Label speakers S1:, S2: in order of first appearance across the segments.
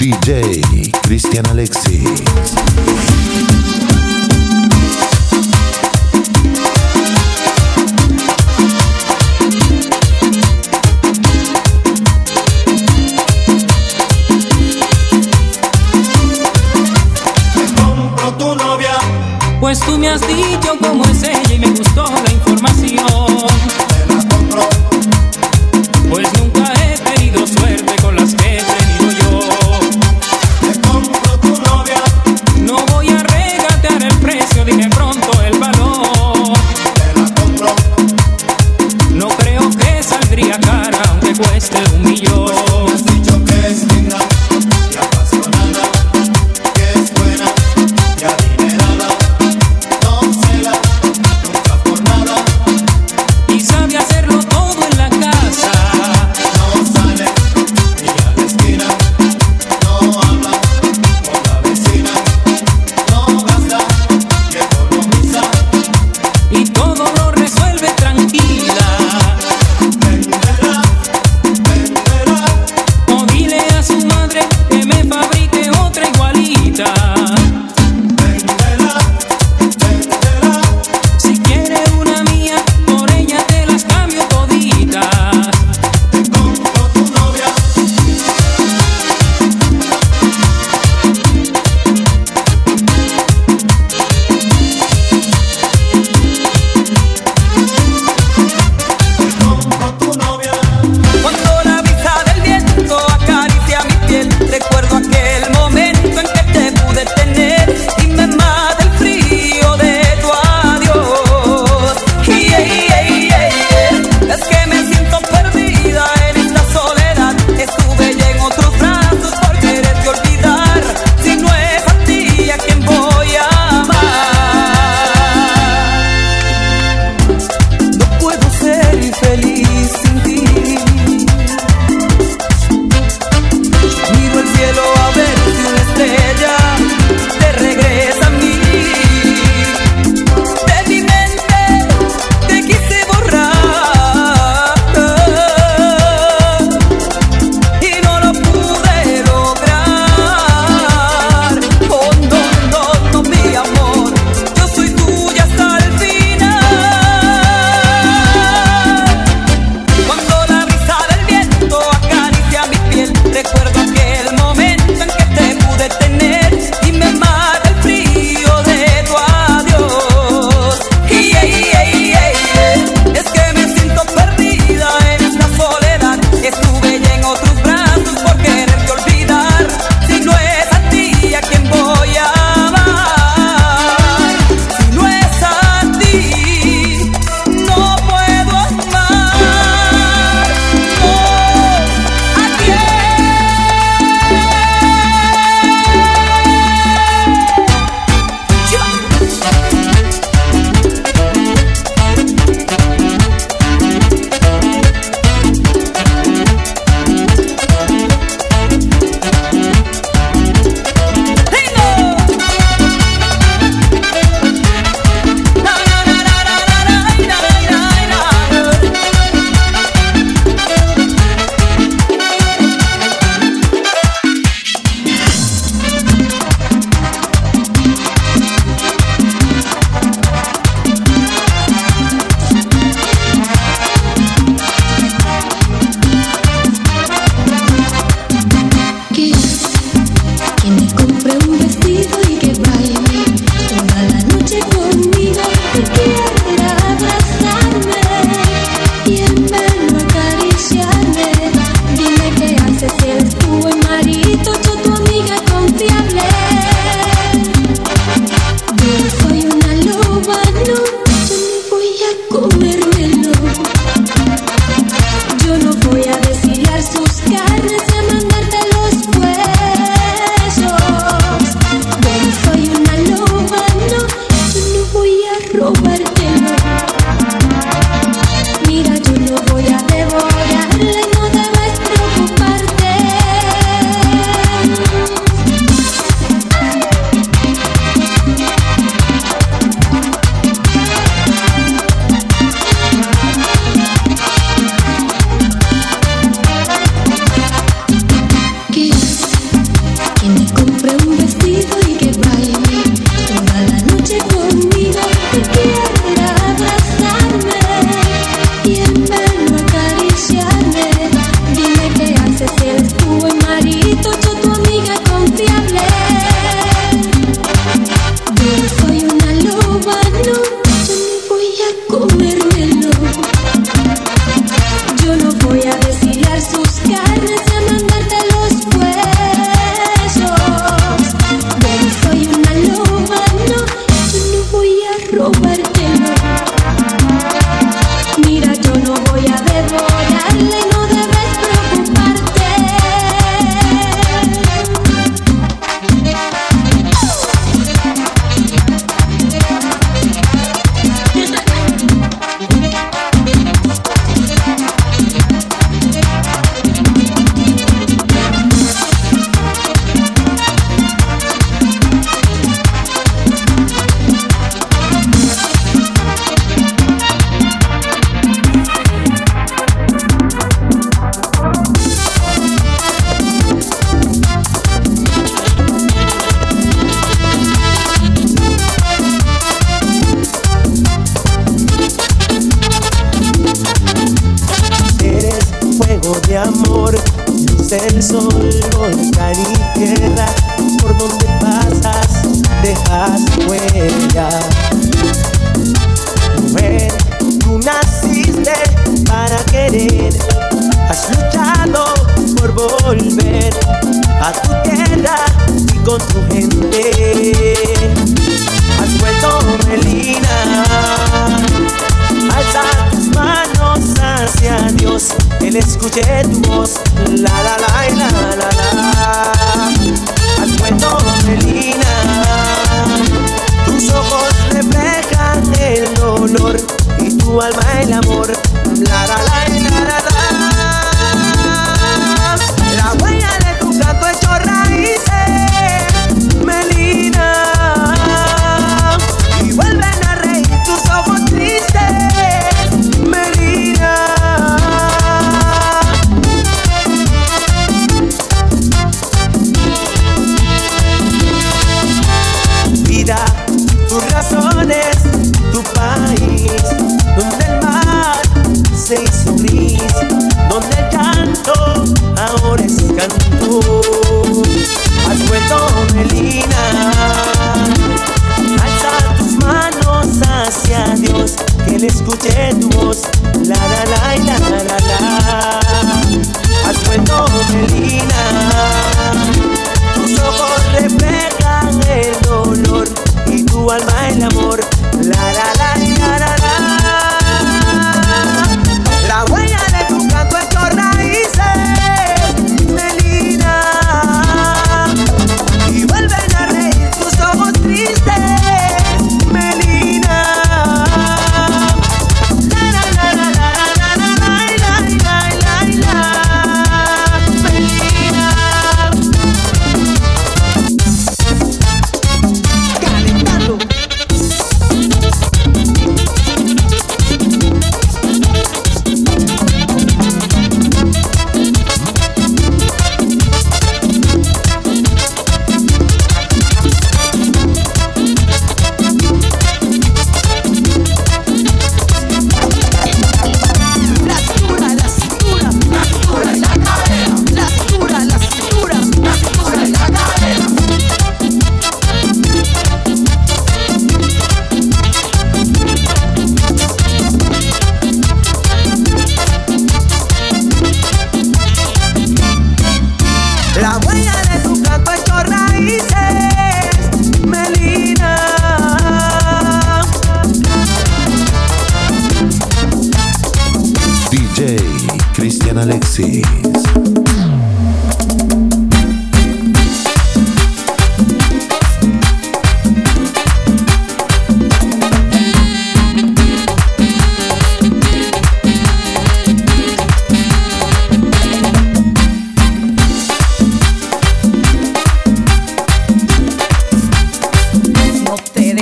S1: DJ Cristian Alexis.
S2: Pues tú me has dicho cómo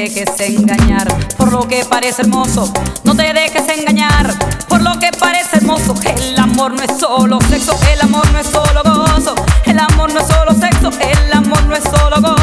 S2: No
S3: te
S4: dejes engañar por lo que parece hermoso. No te dejes engañar por lo que parece hermoso. El amor no es solo sexo, el amor no es solo gozo. El amor no es solo sexo, el amor no es solo gozo.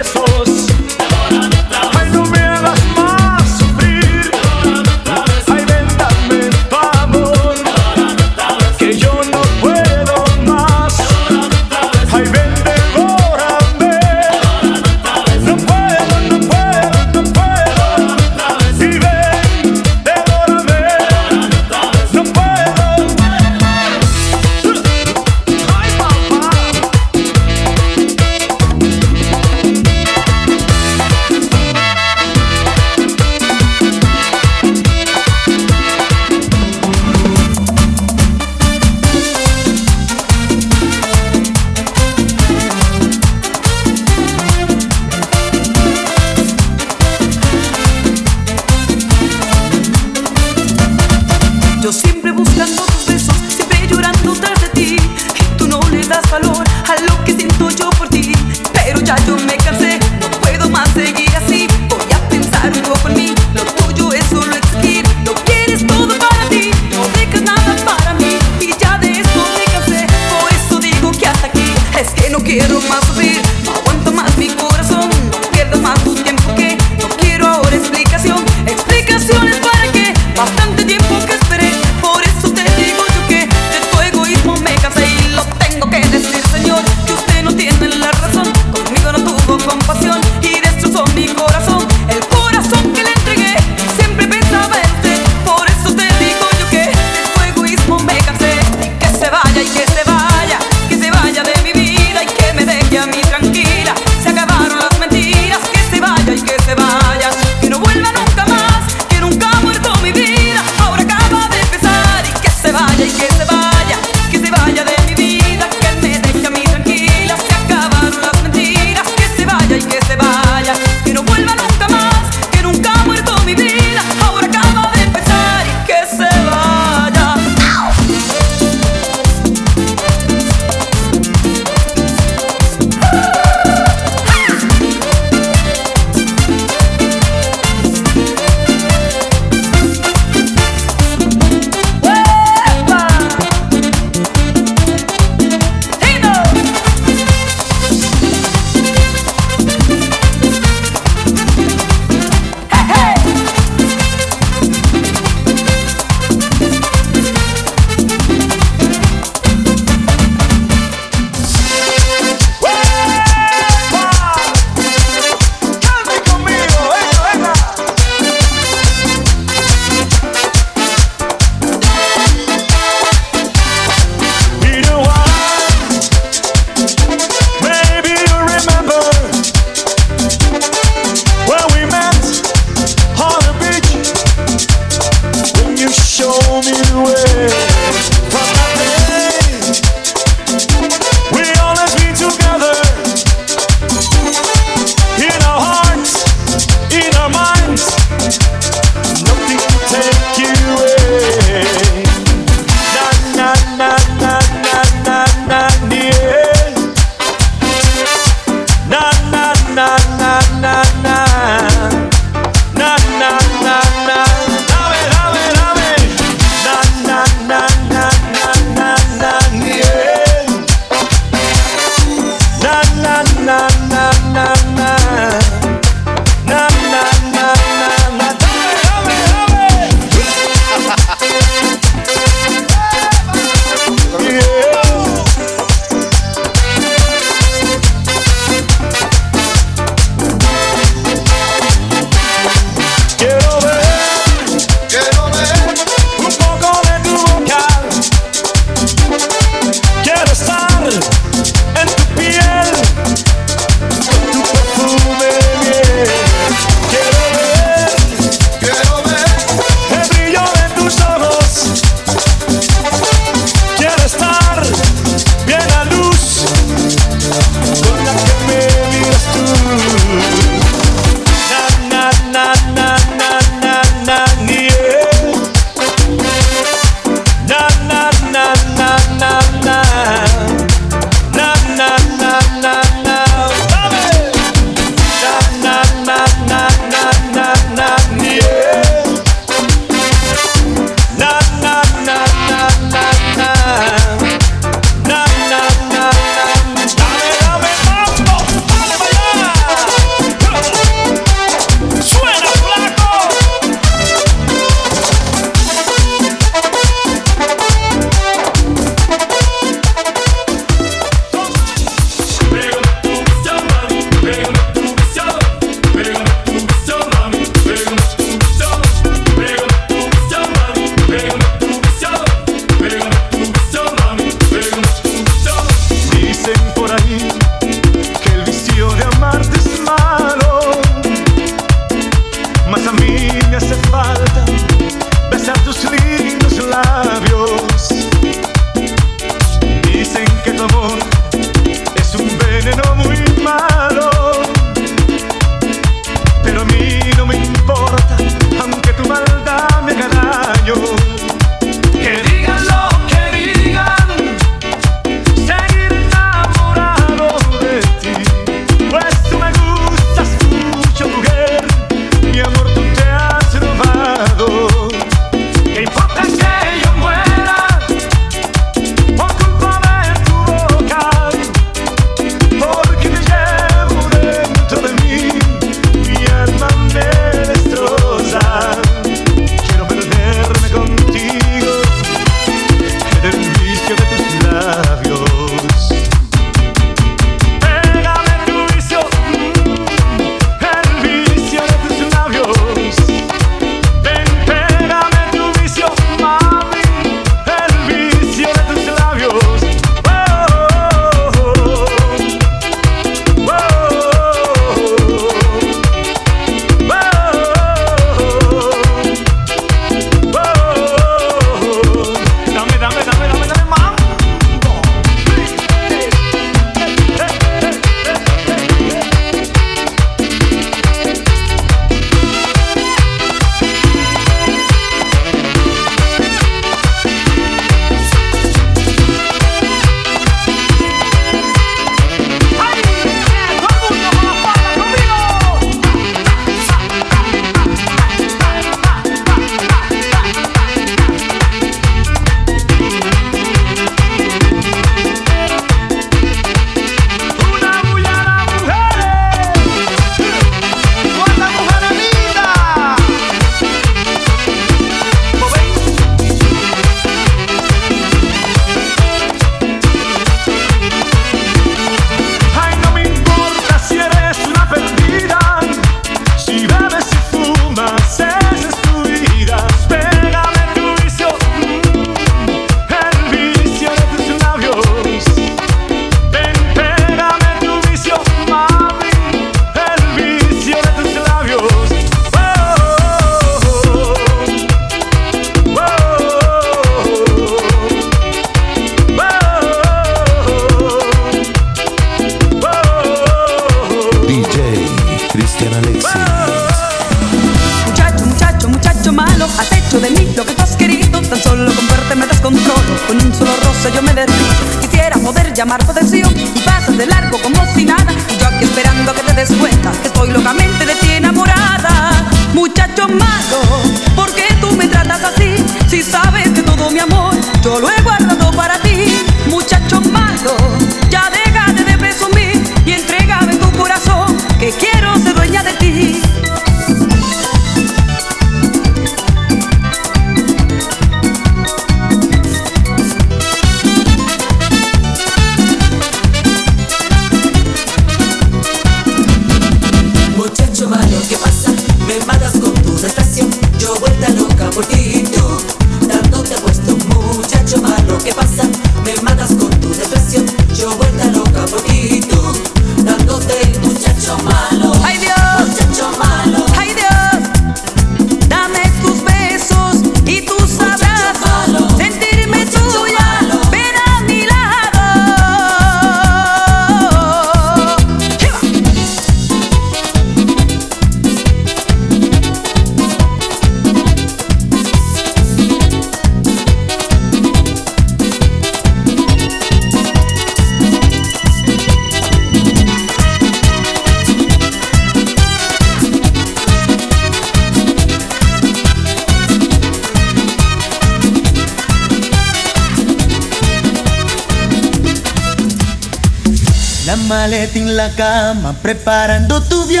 S5: la
S6: cama, preparando tu viaje.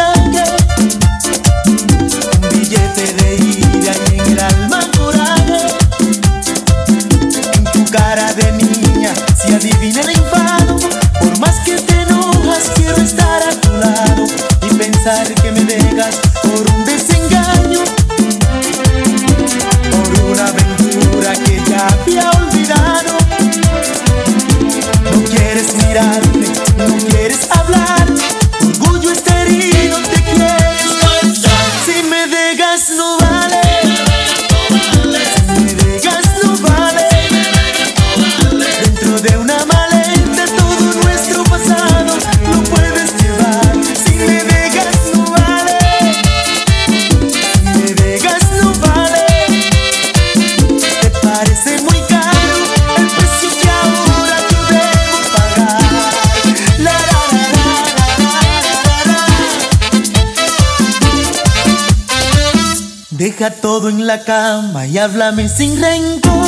S6: y háblame sin rencor.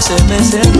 S6: se me.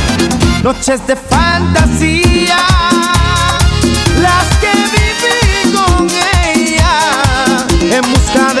S7: noches de fantasía, las que viví con ella en busca de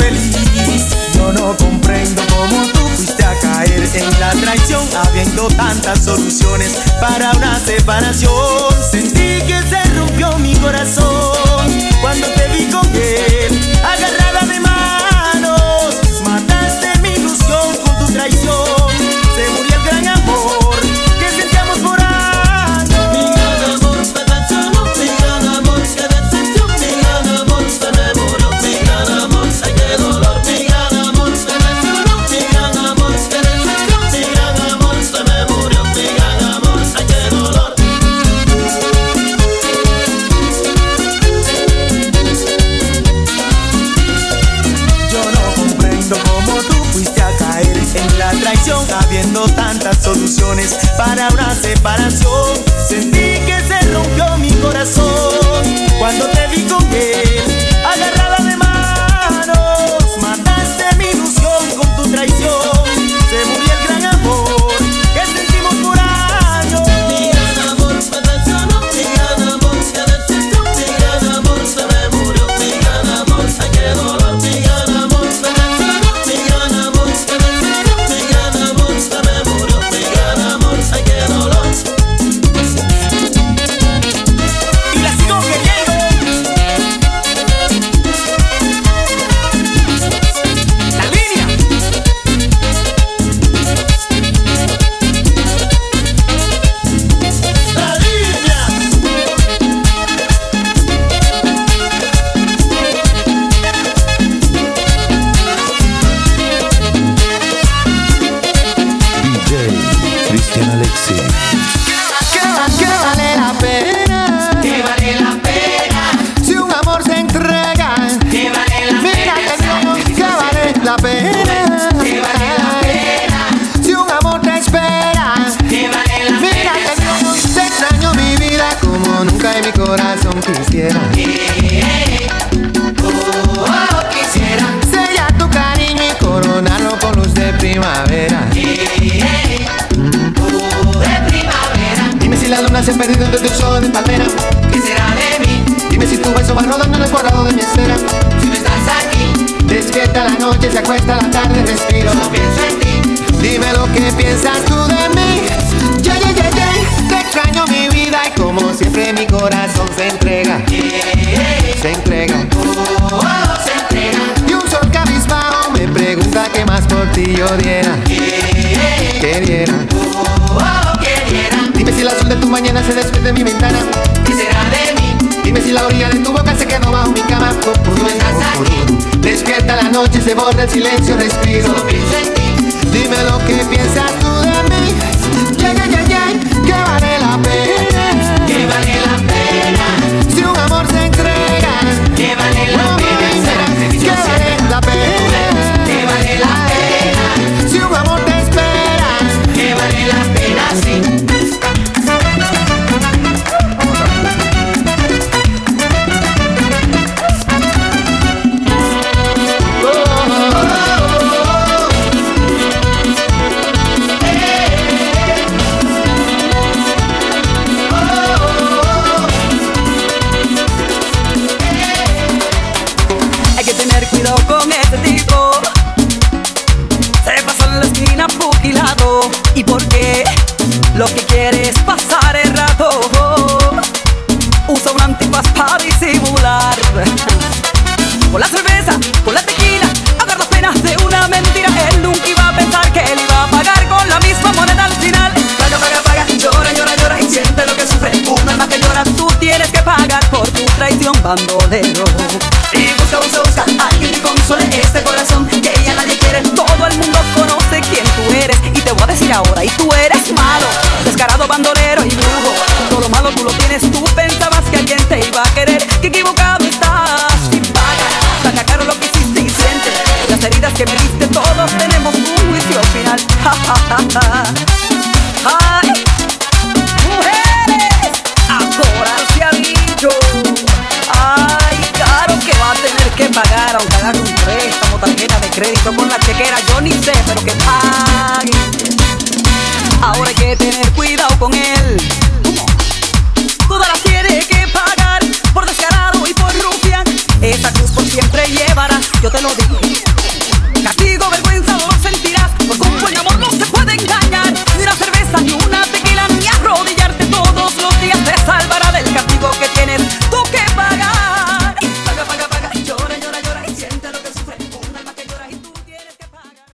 S6: feliz. Yo no comprendo cómo tú fuiste a caer en la traición, habiendo tantas soluciones para una separación. Sentí que se rompió mi corazón cuando te vi con él, agarrada para una separación. Sentí que se rompió mi corazón cuesta la
S7: tarde respiro.
S8: Solo pienso en ti.
S7: Dime lo que piensas tú de mí. Yeah, yeah, yeah, yeah. Te extraño mi vida y como siempre mi corazón se entrega. Yeah. Se entrega.
S8: Oh, oh, se entrega.
S7: Y un sol cabizbajo me pregunta qué más por ti yo diera. Yeah. Que diera.
S8: Oh, oh, que diera.
S7: Dime si el azul de tu mañana se despide de mi ventana.
S8: ¿Qué será de mí?
S7: Dime si la orilla de quedo bajo mi cama Tú estás aquí. Despierta la noche, se borra el silencio, respiro.
S3: Solo pienso en ti.
S7: Dime lo que piensas tú de mí.
S4: Llega ya.